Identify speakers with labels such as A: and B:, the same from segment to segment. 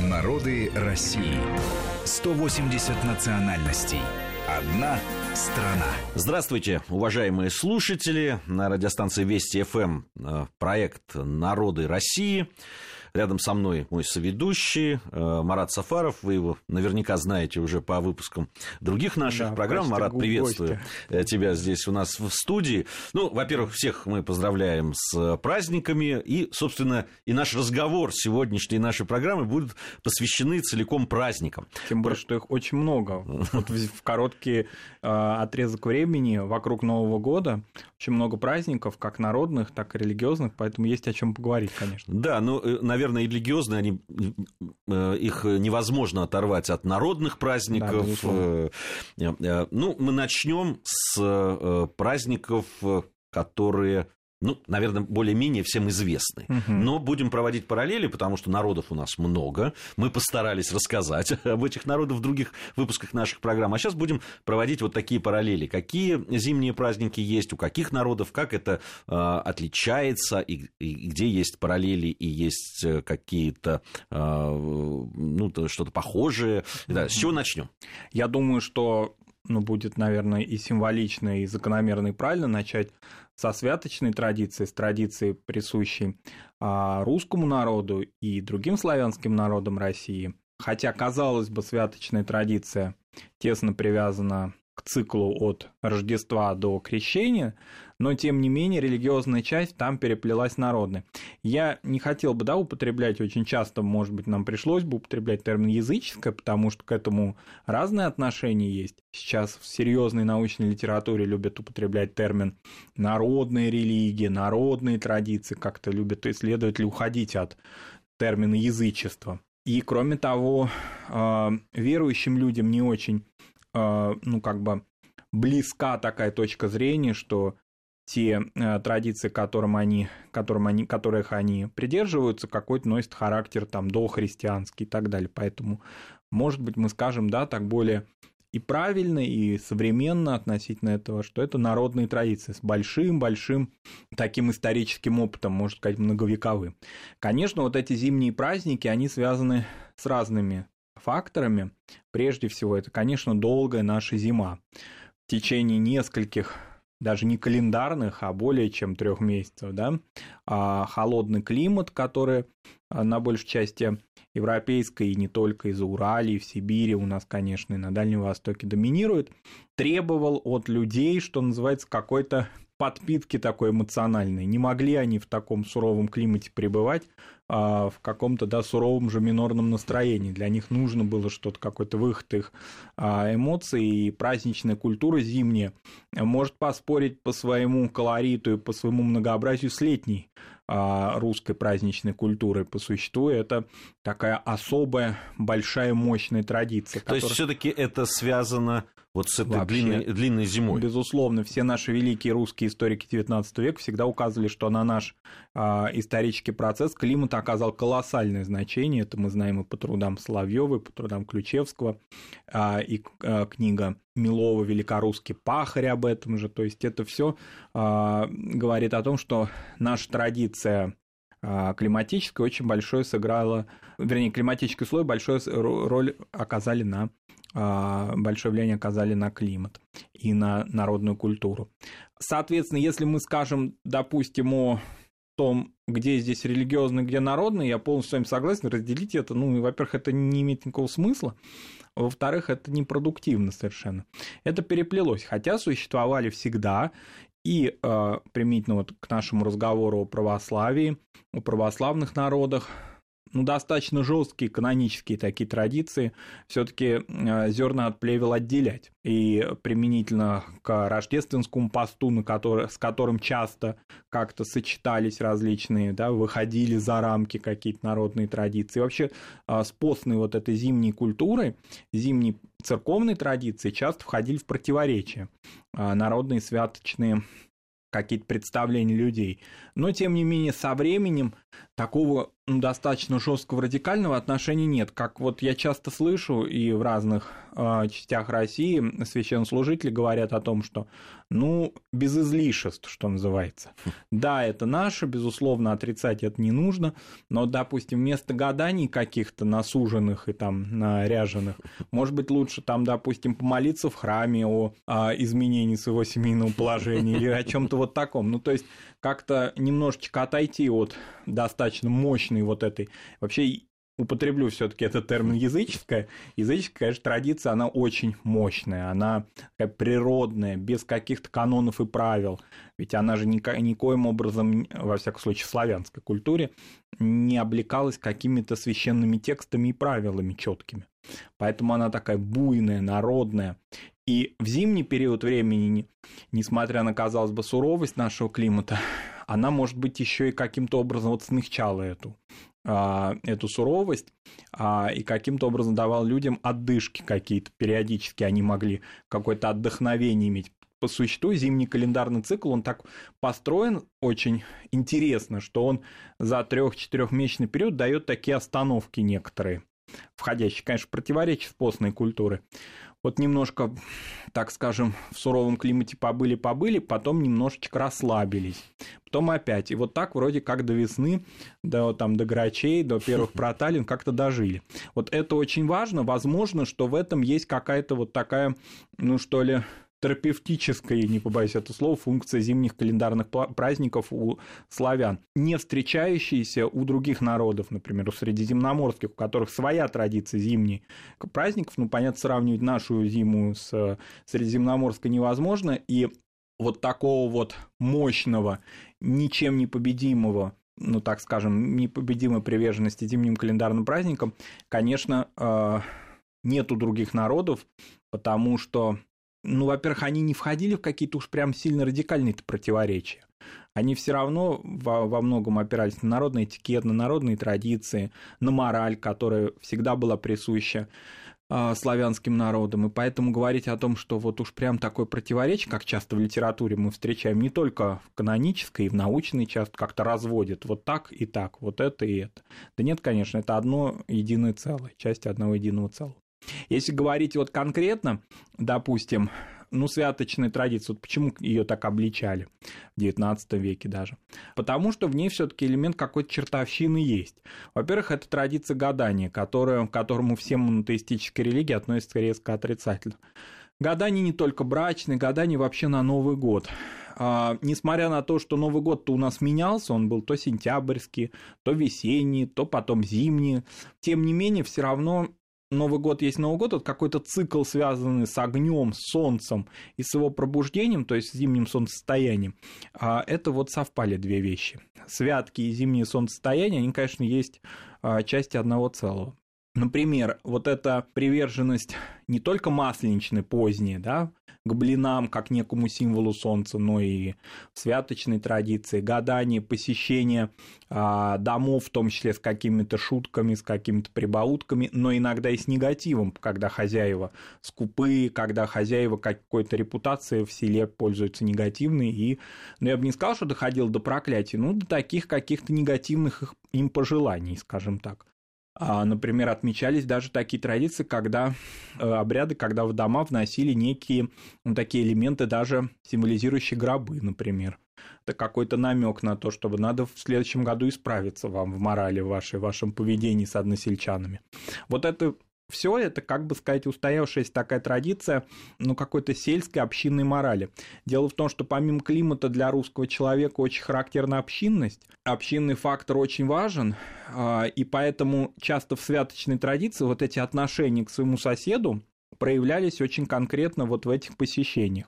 A: Народы России. 180 национальностей. Одна страна.
B: Здравствуйте, уважаемые слушатели. На радиостанции Вести ФМ э, проект «Народы России». Рядом со мной мой соведущий э, Марат Сафаров. Вы его наверняка знаете уже по выпускам других наших да, программ. Марат, приветствую гостя. тебя здесь у нас в студии. Ну, во-первых, всех мы поздравляем с праздниками. И, собственно, и наш разговор сегодняшней нашей программы будут посвящены целиком праздникам.
C: Тем более, что их очень много. Вот в короткий э, отрезок времени вокруг Нового года очень много праздников, как народных, так и религиозных, поэтому есть о чем поговорить, конечно.
B: Да, ну, наверное, наверное, и религиозные, они, э, их невозможно оторвать от народных праздников. Да, э, ну, мы начнем с э, праздников, которые ну, наверное, более-менее всем известны. Угу. Но будем проводить параллели, потому что народов у нас много. Мы постарались рассказать об этих народах в других выпусках наших программ. А сейчас будем проводить вот такие параллели. Какие зимние праздники есть, у каких народов, как это э, отличается, и, и где есть параллели, и есть э, какие-то, э, ну, что-то похожее. Да, с чего начнем?
C: Я думаю, что ну, будет, наверное, и символично, и закономерно, и правильно начать со святочной традиции, с традицией, присущей а, русскому народу и другим славянским народам России. Хотя, казалось бы, святочная традиция тесно привязана к циклу от Рождества до Крещения, но тем не менее религиозная часть там переплелась народной. Я не хотел бы да, употреблять очень часто, может быть, нам пришлось бы употреблять термин языческое, потому что к этому разные отношения есть. Сейчас в серьезной научной литературе любят употреблять термин народная религия, народные традиции, как-то любят исследователи уходить от термина язычества. И кроме того, а, верующим людям не очень, ну как бы близка такая точка зрения, что те э, традиции, которым они, которым они, которых они придерживаются, какой-то носит характер там дохристианский и так далее. Поэтому, может быть, мы скажем, да, так более и правильно, и современно относительно этого, что это народные традиции с большим-большим таким историческим опытом, можно сказать, многовековым. Конечно, вот эти зимние праздники, они связаны с разными факторами. Прежде всего, это, конечно, долгая наша зима. В течение нескольких даже не календарных, а более чем трех месяцев, да, а холодный климат, который а, на большей части европейской и не только из Уралии, в Сибири у нас, конечно, и на Дальнем Востоке доминирует, требовал от людей, что называется, какой-то подпитки такой эмоциональной. Не могли они в таком суровом климате пребывать, а в каком-то да, суровом же минорном настроении. Для них нужно было что-то, какой-то выход их а, эмоций, и праздничная культура зимняя может поспорить по своему колориту и по своему многообразию с летней а, русской праздничной культурой по существу. Это такая особая, большая, мощная традиция.
B: То которая... есть все-таки это связано вот с этой Вообще, длинной, длинной зимой.
C: Безусловно, все наши великие русские историки XIX века всегда указывали, что на наш а, исторический процесс климат оказал колоссальное значение. Это мы знаем и по трудам Соловьева, и по трудам Ключевского, а, и а, книга Милова «Великорусский пахарь» об этом же. То есть это все а, говорит о том, что наша традиция а, климатическая очень большое сыграла, вернее, климатический слой большую роль оказали на а, большое влияние оказали на климат и на народную культуру. Соответственно, если мы скажем, допустим, о том, где здесь религиозный, где народный, я полностью с вами согласен, разделить это, ну, во-первых, это не имеет никакого смысла, во-вторых, это непродуктивно совершенно. Это переплелось, хотя существовали всегда и э, применительно вот к нашему разговору о православии, о православных народах, ну, достаточно жесткие канонические такие традиции, все-таки э, зерна от плевел отделять. И применительно к рождественскому посту, на который, с которым часто как-то сочетались различные, да, выходили за рамки какие-то народные традиции. вообще э, с постной вот этой зимней культурой, зимней церковной традиции часто входили в противоречие. Э, народные святочные какие-то представления людей. Но, тем не менее, со временем такого достаточно жесткого радикального отношения нет. Как вот я часто слышу и в разных э, частях России священнослужители говорят о том, что ну, без излишеств, что называется. Да, это наше, безусловно, отрицать это не нужно, но, допустим, вместо гаданий каких-то насуженных и там наряженных, может быть, лучше там, допустим, помолиться в храме о, о изменении своего семейного положения или о чем-то вот таком. Ну, то есть как-то немножечко отойти от достаточно мощной вот этой... Вообще употреблю все-таки этот термин языческая. Языческая, конечно, традиция, она очень мощная, она такая природная, без каких-то канонов и правил. Ведь она же ни, никоим образом, во всяком случае, в славянской культуре, не облекалась какими-то священными текстами и правилами четкими. Поэтому она такая буйная, народная. И в зимний период времени, несмотря на, казалось бы, суровость нашего климата, она, может быть, еще и каким-то образом вот смягчала эту а, эту суровость а, и каким-то образом давал людям отдышки какие-то периодически. Они могли какое-то отдохновение иметь. По существу зимний календарный цикл, он так построен очень интересно, что он за трех-четырехмесячный период дает такие остановки некоторые, входящие, конечно, с постной культуры вот немножко, так скажем, в суровом климате побыли-побыли, потом немножечко расслабились. Потом опять. И вот так вроде как до весны, до, там, до грачей, до первых проталин как-то дожили. Вот это очень важно. Возможно, что в этом есть какая-то вот такая, ну что ли, терапевтическая, не побоюсь этого слова, функция зимних календарных праздников у славян, не встречающиеся у других народов, например, у средиземноморских, у которых своя традиция зимних праздников. Ну, понятно, сравнивать нашу зиму с средиземноморской невозможно, и вот такого вот мощного, ничем не победимого ну, так скажем, непобедимой приверженности зимним календарным праздникам, конечно, э, нет у других народов, потому что ну, во-первых, они не входили в какие-то уж прям сильно радикальные противоречия. Они все равно во, во многом опирались на народный этикет, на народные традиции, на мораль, которая всегда была присуща э, славянским народам. И поэтому говорить о том, что вот уж прям такое противоречие, как часто в литературе мы встречаем, не только в канонической, и в научной часто как-то разводят вот так и так, вот это и это. Да нет, конечно, это одно единое целое, часть одного единого целого. Если говорить вот конкретно, допустим, ну, святочная традиция, вот почему ее так обличали в XIX веке даже? Потому что в ней все-таки элемент какой-то чертовщины есть. Во-первых, это традиция гадания, которая, к которому все монотеистические религии относятся резко отрицательно. Гадание не только брачное, гадание вообще на Новый год. А, несмотря на то, что Новый год-то у нас менялся, он был то сентябрьский, то весенний, то потом зимний, тем не менее, все равно Новый год есть Новый год, это какой-то цикл, связанный с огнем, с солнцем и с его пробуждением, то есть с зимним солнцестоянием. А это вот совпали две вещи. Святки и зимнее солнцестояние, они, конечно, есть а, части одного целого. Например, вот эта приверженность не только масленичной поздней, да, к блинам как некому символу солнца, но и святочной традиции, гадание, посещение а, домов, в том числе с какими-то шутками, с какими-то прибаутками, но иногда и с негативом, когда хозяева скупые, когда хозяева какой-то репутации в селе пользуются негативной, и, ну, я бы не сказал, что доходил до проклятий, ну, до таких каких-то негативных им пожеланий, скажем так. А, например, отмечались даже такие традиции, когда э, обряды, когда в дома вносили некие ну, такие элементы, даже символизирующие гробы, например. Это какой-то намек на то, чтобы надо в следующем году исправиться вам в морали вашей, в вашем поведении с односельчанами. Вот это все это, как бы сказать, устоявшаяся такая традиция, ну, какой-то сельской общинной морали. Дело в том, что помимо климата для русского человека очень характерна общинность. Общинный фактор очень важен, а, и поэтому часто в святочной традиции вот эти отношения к своему соседу проявлялись очень конкретно вот в этих посещениях.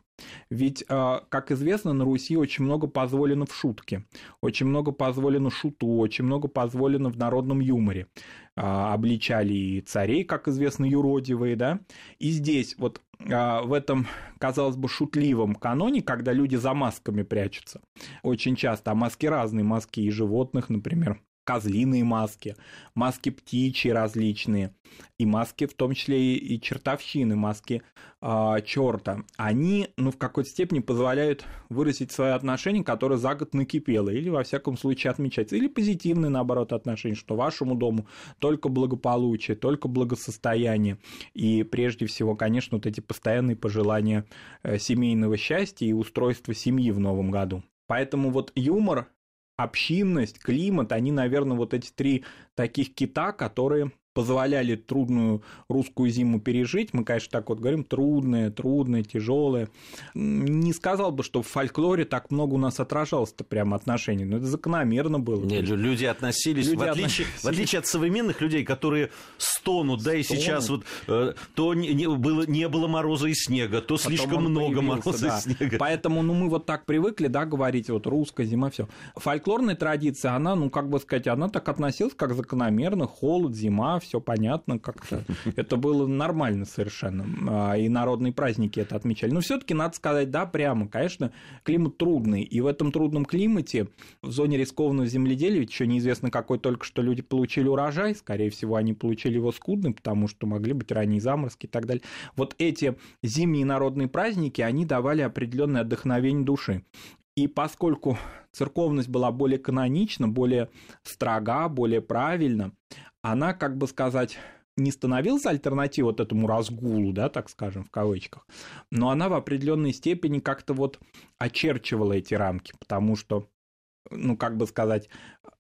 C: Ведь, а, как известно, на Руси очень много позволено в шутке, очень много позволено шуту, очень много позволено в народном юморе. А, обличали и царей, как известно, юродивые, да. И здесь вот а, в этом, казалось бы, шутливом каноне, когда люди за масками прячутся, очень часто, а маски разные, маски и животных, например, козлиные маски, маски птичьи различные, и маски в том числе и чертовщины, маски э, черта, они, ну, в какой-то степени позволяют выразить свое отношение, которое за год накипело, или, во всяком случае, отмечается, или позитивное, наоборот, отношение, что вашему дому только благополучие, только благосостояние, и прежде всего, конечно, вот эти постоянные пожелания э, семейного счастья и устройства семьи в новом году. Поэтому вот юмор общинность, климат, они, наверное, вот эти три таких кита, которые позволяли трудную русскую зиму пережить. Мы, конечно, так вот говорим, трудная, трудная, тяжелая. Не сказал бы, что в фольклоре так много у нас отражалось-то прямо отношений, но это закономерно было.
B: Нет, люди относились, люди в, отличие, относились... в отличие от современных людей, которые стонут, да, и сейчас вот э, то не, не, было, не было мороза и снега, то Потом слишком много мороза да. и снега.
C: Поэтому, ну, мы вот так привыкли, да, говорить, вот русская зима, все. Фольклорная традиция, она, ну, как бы сказать, она так относилась, как закономерно, холод, зима, все понятно как-то. Это было нормально совершенно. А, и народные праздники это отмечали. Но все таки надо сказать, да, прямо, конечно, климат трудный. И в этом трудном климате, в зоне рискованного земледелия, ведь еще неизвестно, какой только что люди получили урожай, скорее всего, они получили его скудный, потому что могли быть ранние заморозки и так далее. Вот эти зимние народные праздники, они давали определенное отдохновение души. И поскольку церковность была более канонична, более строга, более правильна, она, как бы сказать, не становилась альтернативой вот этому разгулу, да, так скажем, в кавычках, но она в определенной степени как-то вот очерчивала эти рамки, потому что, ну, как бы сказать,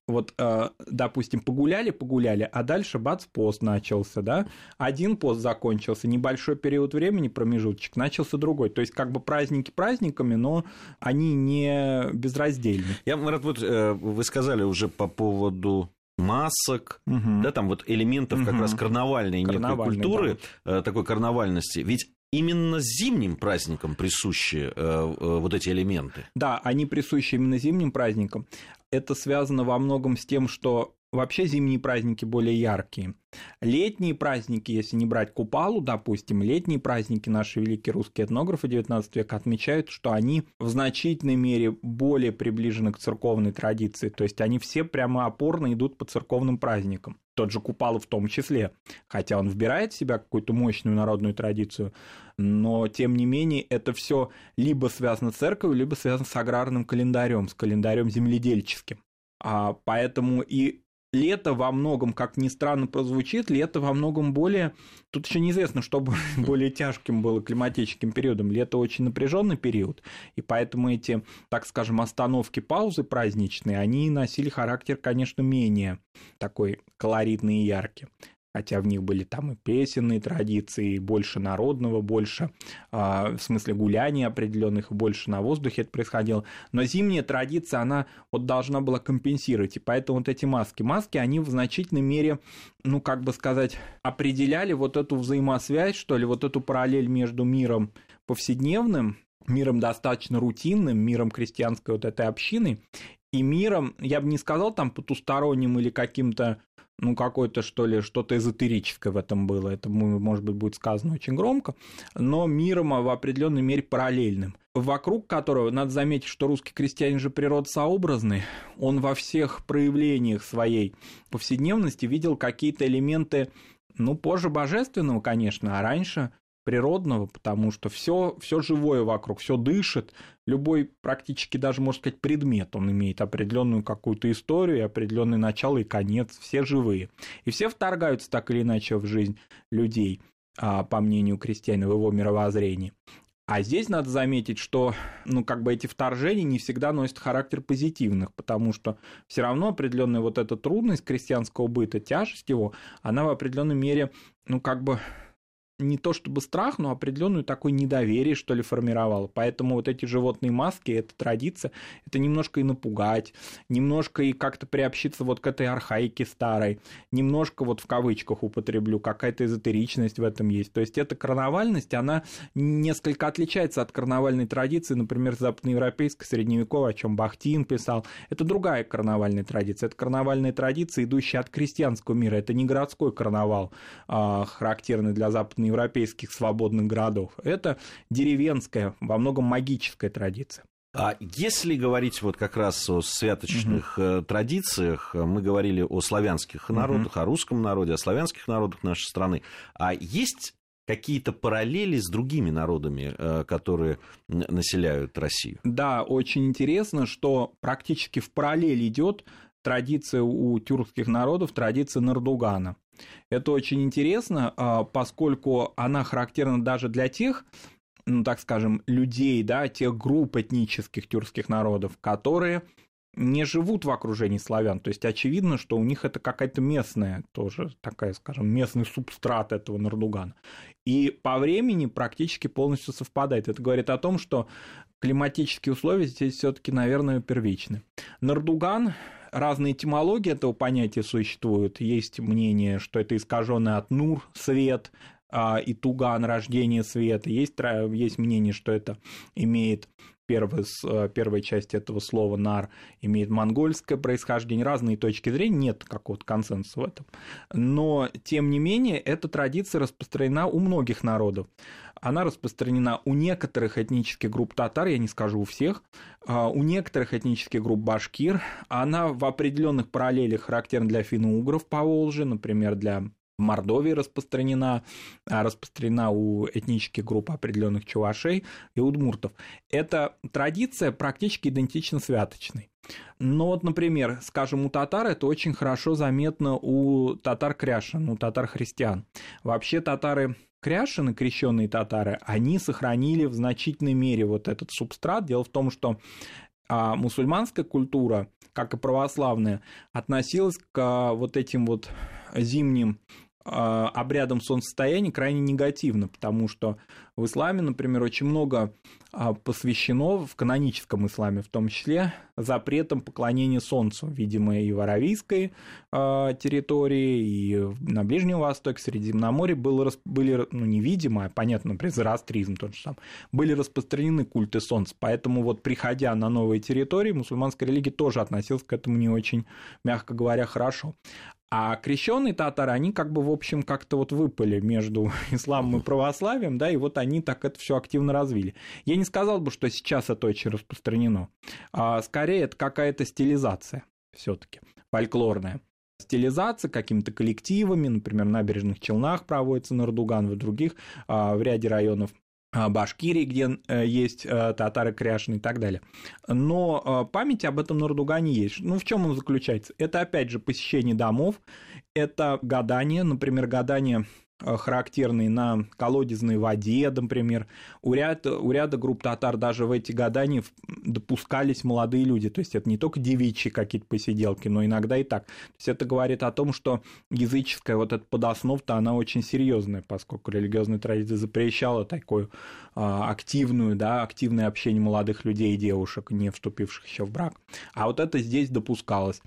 C: вот, э, допустим, погуляли, погуляли, а дальше бац, пост начался, да, один пост закончился, небольшой период времени, промежуточек, начался другой, то есть как бы праздники праздниками, но они не безраздельны.
B: Я, Марат, вот э, вы сказали уже по поводу масок, угу. да, там вот элементов угу. как раз карнавальной, некой культуры, да. Э, такой карнавальности. Ведь именно зимним праздникам присущи э, э, вот эти элементы.
C: Да, они присущи именно зимним праздникам. Это связано во многом с тем, что Вообще зимние праздники более яркие. Летние праздники, если не брать Купалу, допустим, летние праздники наши великие русские этнографы XIX века отмечают, что они в значительной мере более приближены к церковной традиции, то есть они все прямо опорно идут по церковным праздникам. Тот же Купалу в том числе, хотя он вбирает в себя какую-то мощную народную традицию, но тем не менее это все либо связано с церковью, либо связано с аграрным календарем, с календарем земледельческим. А поэтому и лето во многом, как ни странно прозвучит, лето во многом более... Тут еще неизвестно, что более тяжким было климатическим периодом. Лето очень напряженный период, и поэтому эти, так скажем, остановки, паузы праздничные, они носили характер, конечно, менее такой колоритный и яркий хотя в них были там и песенные традиции, и больше народного, больше, э, в смысле гуляний определенных, больше на воздухе это происходило. Но зимняя традиция, она вот должна была компенсировать, и поэтому вот эти маски, маски, они в значительной мере, ну, как бы сказать, определяли вот эту взаимосвязь, что ли, вот эту параллель между миром повседневным, миром достаточно рутинным, миром крестьянской вот этой общины, и миром, я бы не сказал там потусторонним или каким-то ну, какое-то, что ли, что-то эзотерическое в этом было. Это, может быть, будет сказано очень громко, но миром в определенной мере параллельным, вокруг которого, надо заметить, что русский крестьянин же природосообразный, он во всех проявлениях своей повседневности видел какие-то элементы, ну, позже божественного, конечно, а раньше природного, потому что все, все живое вокруг, все дышит, любой практически даже, можно сказать, предмет, он имеет определенную какую-то историю, определенный начало и конец, все живые. И все вторгаются так или иначе в жизнь людей, а, по мнению крестьянина, в его мировоззрении. А здесь надо заметить, что ну, как бы эти вторжения не всегда носят характер позитивных, потому что все равно определенная вот эта трудность крестьянского быта, тяжесть его, она в определенной мере, ну, как бы не то чтобы страх, но определенную такое недоверие, что ли, формировало. Поэтому вот эти животные маски, эта традиция, это немножко и напугать, немножко и как-то приобщиться вот к этой архаике старой, немножко вот в кавычках употреблю, какая-то эзотеричность в этом есть. То есть эта карнавальность, она несколько отличается от карнавальной традиции, например, западноевропейской, средневековой, о чем Бахтин писал. Это другая карнавальная традиция. Это карнавальная традиция, идущая от крестьянского мира. Это не городской карнавал, а, характерный для западной европейских свободных городов. Это деревенская, во многом магическая традиция.
B: А если говорить вот как раз о святочных угу. традициях, мы говорили о славянских народах, угу. о русском народе, о славянских народах нашей страны. А есть какие-то параллели с другими народами, э, которые населяют Россию?
C: Да, очень интересно, что практически в параллель идет традиция у тюркских народов, традиция Нардугана. Это очень интересно, а, поскольку она характерна даже для тех, ну, так скажем, людей, да, тех групп этнических тюркских народов, которые не живут в окружении славян. То есть очевидно, что у них это какая-то местная, тоже такая, скажем, местный субстрат этого Нардугана. И по времени практически полностью совпадает. Это говорит о том, что климатические условия здесь все-таки, наверное, первичны. Нардуган разные этимологии этого понятия существуют. Есть мнение, что это искаженный от нур свет, и туган рождение света. Есть, есть мнение, что это имеет первый, э, первая часть этого слова «нар» имеет монгольское происхождение, разные точки зрения, нет какого-то консенсуса в этом. Но, тем не менее, эта традиция распространена у многих народов. Она распространена у некоторых этнических групп татар, я не скажу у всех, а у некоторых этнических групп башкир. Она в определенных параллелях характерна для финно-угров по Волжье, например, для в Мордовии распространена, а распространена у этнических групп определенных чувашей и удмуртов. Эта традиция практически идентична святочной. Но вот, например, скажем, у татар это очень хорошо заметно у татар-кряшин, у татар-христиан. Вообще татары кряшины, крещенные татары, они сохранили в значительной мере вот этот субстрат. Дело в том, что а мусульманская культура, как и православная, относилась к вот этим вот зимним а, обрядом солнцестояния крайне негативно, потому что в исламе, например, очень много а, посвящено, в каноническом исламе в том числе, запретом поклонения солнцу, видимо, и в аравийской а, территории, и на Ближнем Востоке, Средиземноморье было, были, ну, невидимо, а понятно, например, зороастризм тот же сам, были распространены культы солнца, поэтому вот приходя на новые территории, мусульманская религия тоже относилась к этому не очень, мягко говоря, хорошо. А крещенные татары, они как бы, в общем, как-то вот выпали между исламом и православием, да, и вот они так это все активно развили. Я не сказал бы, что сейчас это очень распространено. А скорее, это какая-то стилизация все-таки фольклорная стилизация какими-то коллективами, например, в набережных Челнах проводится Нардуган, в других, а, в ряде районов Башкирии, где э, есть э, татары кряшины и так далее. Но э, память об этом Нардугане есть. Ну, в чем он заключается? Это, опять же, посещение домов, это гадание, например, гадание Э, характерный на колодезной воде, например. У ряда, у ряда групп татар даже в эти гадания допускались молодые люди. То есть это не только девичьи какие-то посиделки, но иногда и так. То есть это говорит о том, что языческая вот эта подоснов-то, она очень серьезная, поскольку религиозная традиция запрещала такую а, активную, да, активное общение молодых людей и девушек, не вступивших еще в брак. А вот это здесь допускалось.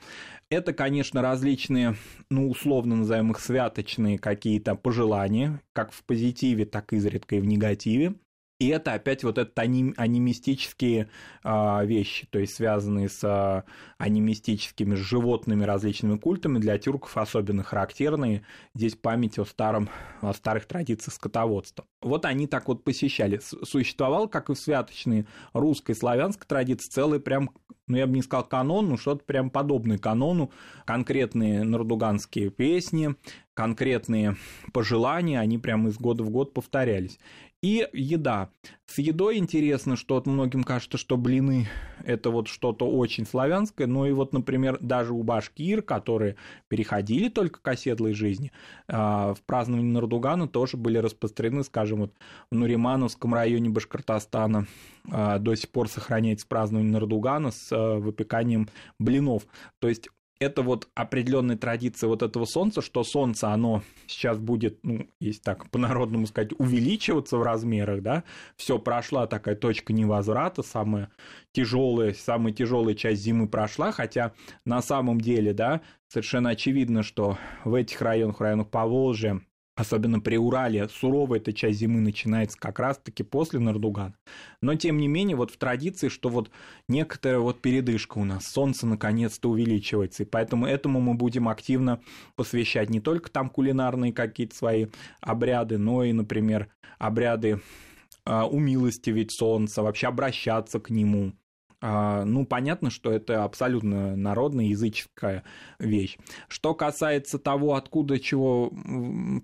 C: Это, конечно, различные, ну, условно назовем их святочные какие-то пожелания, как в позитиве, так изредка и в негативе. И это опять вот это аним, анимистические а, вещи, то есть связанные с а, анимистическими животными различными культами, для тюрков особенно характерные. Здесь память о, старом, о старых традициях скотоводства. Вот они так вот посещали. Существовал, как и в святочной русской славянской традиции, целый прям, ну я бы не сказал канон, но что-то прям подобное канону. Конкретные нардуганские песни, конкретные пожелания, они прям из года в год повторялись. И еда. С едой интересно, что вот многим кажется, что блины – это вот что-то очень славянское, но и вот, например, даже у башкир, которые переходили только к оседлой жизни, а, в праздновании Нардугана тоже были распространены, скажем, вот в Нуримановском районе Башкортостана а, до сих пор сохраняется празднование Нардугана с а, выпеканием блинов. То есть это вот определенная традиция вот этого солнца, что солнце, оно сейчас будет, ну, если так по-народному сказать, увеличиваться в размерах, да, все прошла такая точка невозврата, самая тяжелая, самая тяжелая часть зимы прошла, хотя на самом деле, да, совершенно очевидно, что в этих районах, в районах Поволжья, особенно при Урале, суровая эта часть зимы начинается как раз-таки после Нардугана. Но, тем не менее, вот в традиции, что вот некоторая вот передышка у нас, солнце наконец-то увеличивается, и поэтому этому мы будем активно посвящать не только там кулинарные какие-то свои обряды, но и, например, обряды а, умилостивить солнце, вообще обращаться к нему, ну, понятно, что это абсолютно народная языческая вещь. Что касается того, откуда чего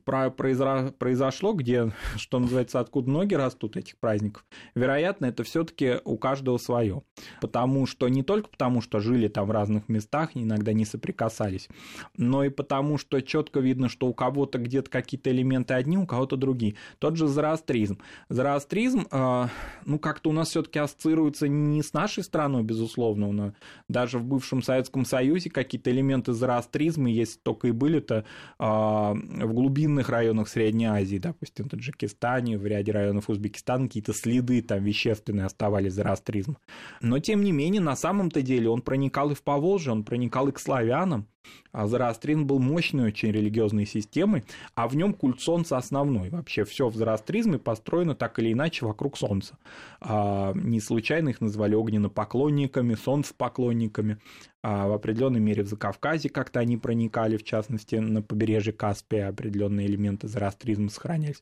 C: произошло, где, что называется, откуда ноги растут этих праздников, вероятно, это все таки у каждого свое. Потому что не только потому, что жили там в разных местах, иногда не соприкасались, но и потому, что четко видно, что у кого-то где-то какие-то элементы одни, у кого-то другие. Тот же зороастризм. Зороастризм, а, ну, как-то у нас все таки ассоциируется не с нашей страной, безусловно, но даже в бывшем Советском Союзе какие-то элементы зороастризма, есть только и были-то а, в глубинных районах Средней Азии, допустим, в Таджикистане, в ряде районов Узбекистана какие-то следы там вещественные оставались зороастризма. Но, тем не менее, на самом-то деле он проникал и в Поволжье, он проникал и к славянам, а Зороастрин был мощной очень религиозной системой, а в нем культ солнца основной. Вообще все в зороастризме построено так или иначе вокруг солнца. А не случайно их назвали огненно-поклонниками, солнцепоклонниками. А в определенной мере в Закавказье как-то они проникали, в частности, на побережье Каспия определенные элементы зороастризма сохранялись,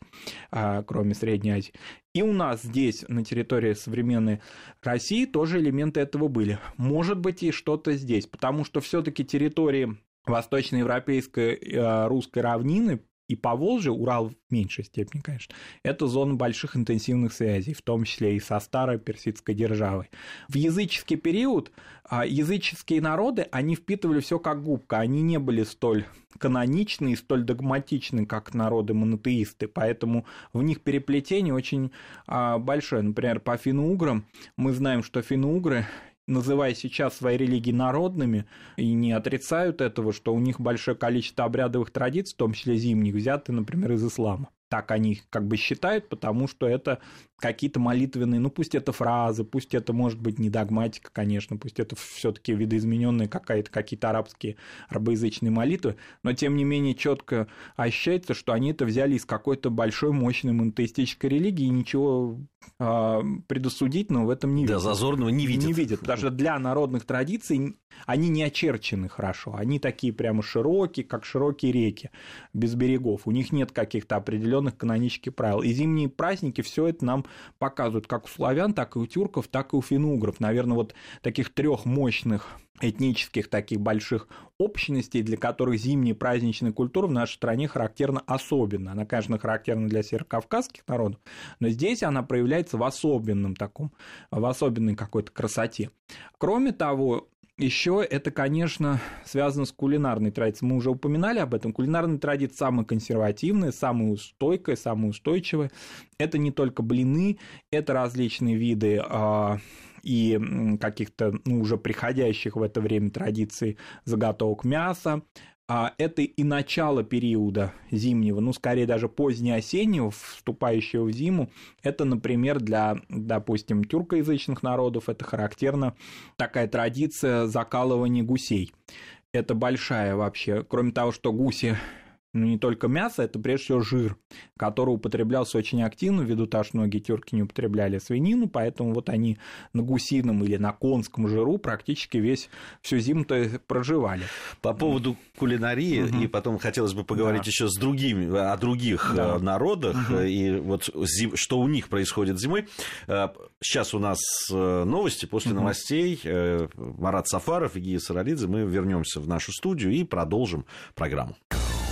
C: а, кроме Средней Азии. И у нас здесь, на территории современной России, тоже элементы этого были. Может быть, и что-то здесь, потому что все-таки территории восточноевропейской э, русской равнины и по Волжье, Урал в меньшей степени, конечно, это зона больших интенсивных связей, в том числе и со старой персидской державой. В языческий период а, языческие народы, они впитывали все как губка, они не были столь каноничны и столь догматичны, как народы-монотеисты, поэтому в них переплетение очень а, большое. Например, по финно-уграм мы знаем, что финно-угры называя сейчас свои религии народными, и не отрицают этого, что у них большое количество обрядовых традиций, в том числе зимних, взяты, например, из ислама. Так они как бы считают, потому что это какие-то молитвенные, ну пусть это фразы, пусть это может быть не догматика, конечно, пусть это все-таки видоизмененные какая-то, какие-то арабские, арабоязычные молитвы, но тем не менее четко ощущается, что они это взяли из какой-то большой мощной монотеистической религии, и ничего э, предосудительного в этом не видят.
B: Да, зазорного не видят.
C: Не видят, потому что для народных традиций они не очерчены хорошо, они такие прямо широкие, как широкие реки, без берегов, у них нет каких-то определенных канонических правил, и зимние праздники все это нам показывают как у славян, так и у тюрков, так и у финугров. Наверное, вот таких трех мощных этнических таких больших общностей, для которых зимняя праздничная культура в нашей стране характерна особенно. Она, конечно, характерна для северокавказских народов, но здесь она проявляется в особенном таком, в особенной какой-то красоте. Кроме того, еще это, конечно, связано с кулинарной традицией. Мы уже упоминали об этом. Кулинарная традиция самая консервативная, самая стойкая, самая устойчивая. Это не только блины, это различные виды а, и каких-то ну, уже приходящих в это время традиций заготовок мяса, а это и начало периода зимнего, ну, скорее даже позднеосеннего, вступающего в зиму. Это, например, для, допустим, тюркоязычных народов это характерна такая традиция закалывания гусей. Это большая вообще, кроме того, что гуси ну, не только мясо, это прежде всего жир, который употреблялся очень активно, ввиду того, что многие тюрки не употребляли свинину, поэтому вот они на гусином или на конском жиру практически весь всю зиму-то проживали.
B: По поводу кулинарии, угу. и потом хотелось бы поговорить да. еще с другими, о других да. Э, народах, угу. и вот что у них происходит зимой. Э, сейчас у нас новости, после угу. новостей Марат Сафаров и Гия Саралидзе, мы вернемся в нашу студию и продолжим программу.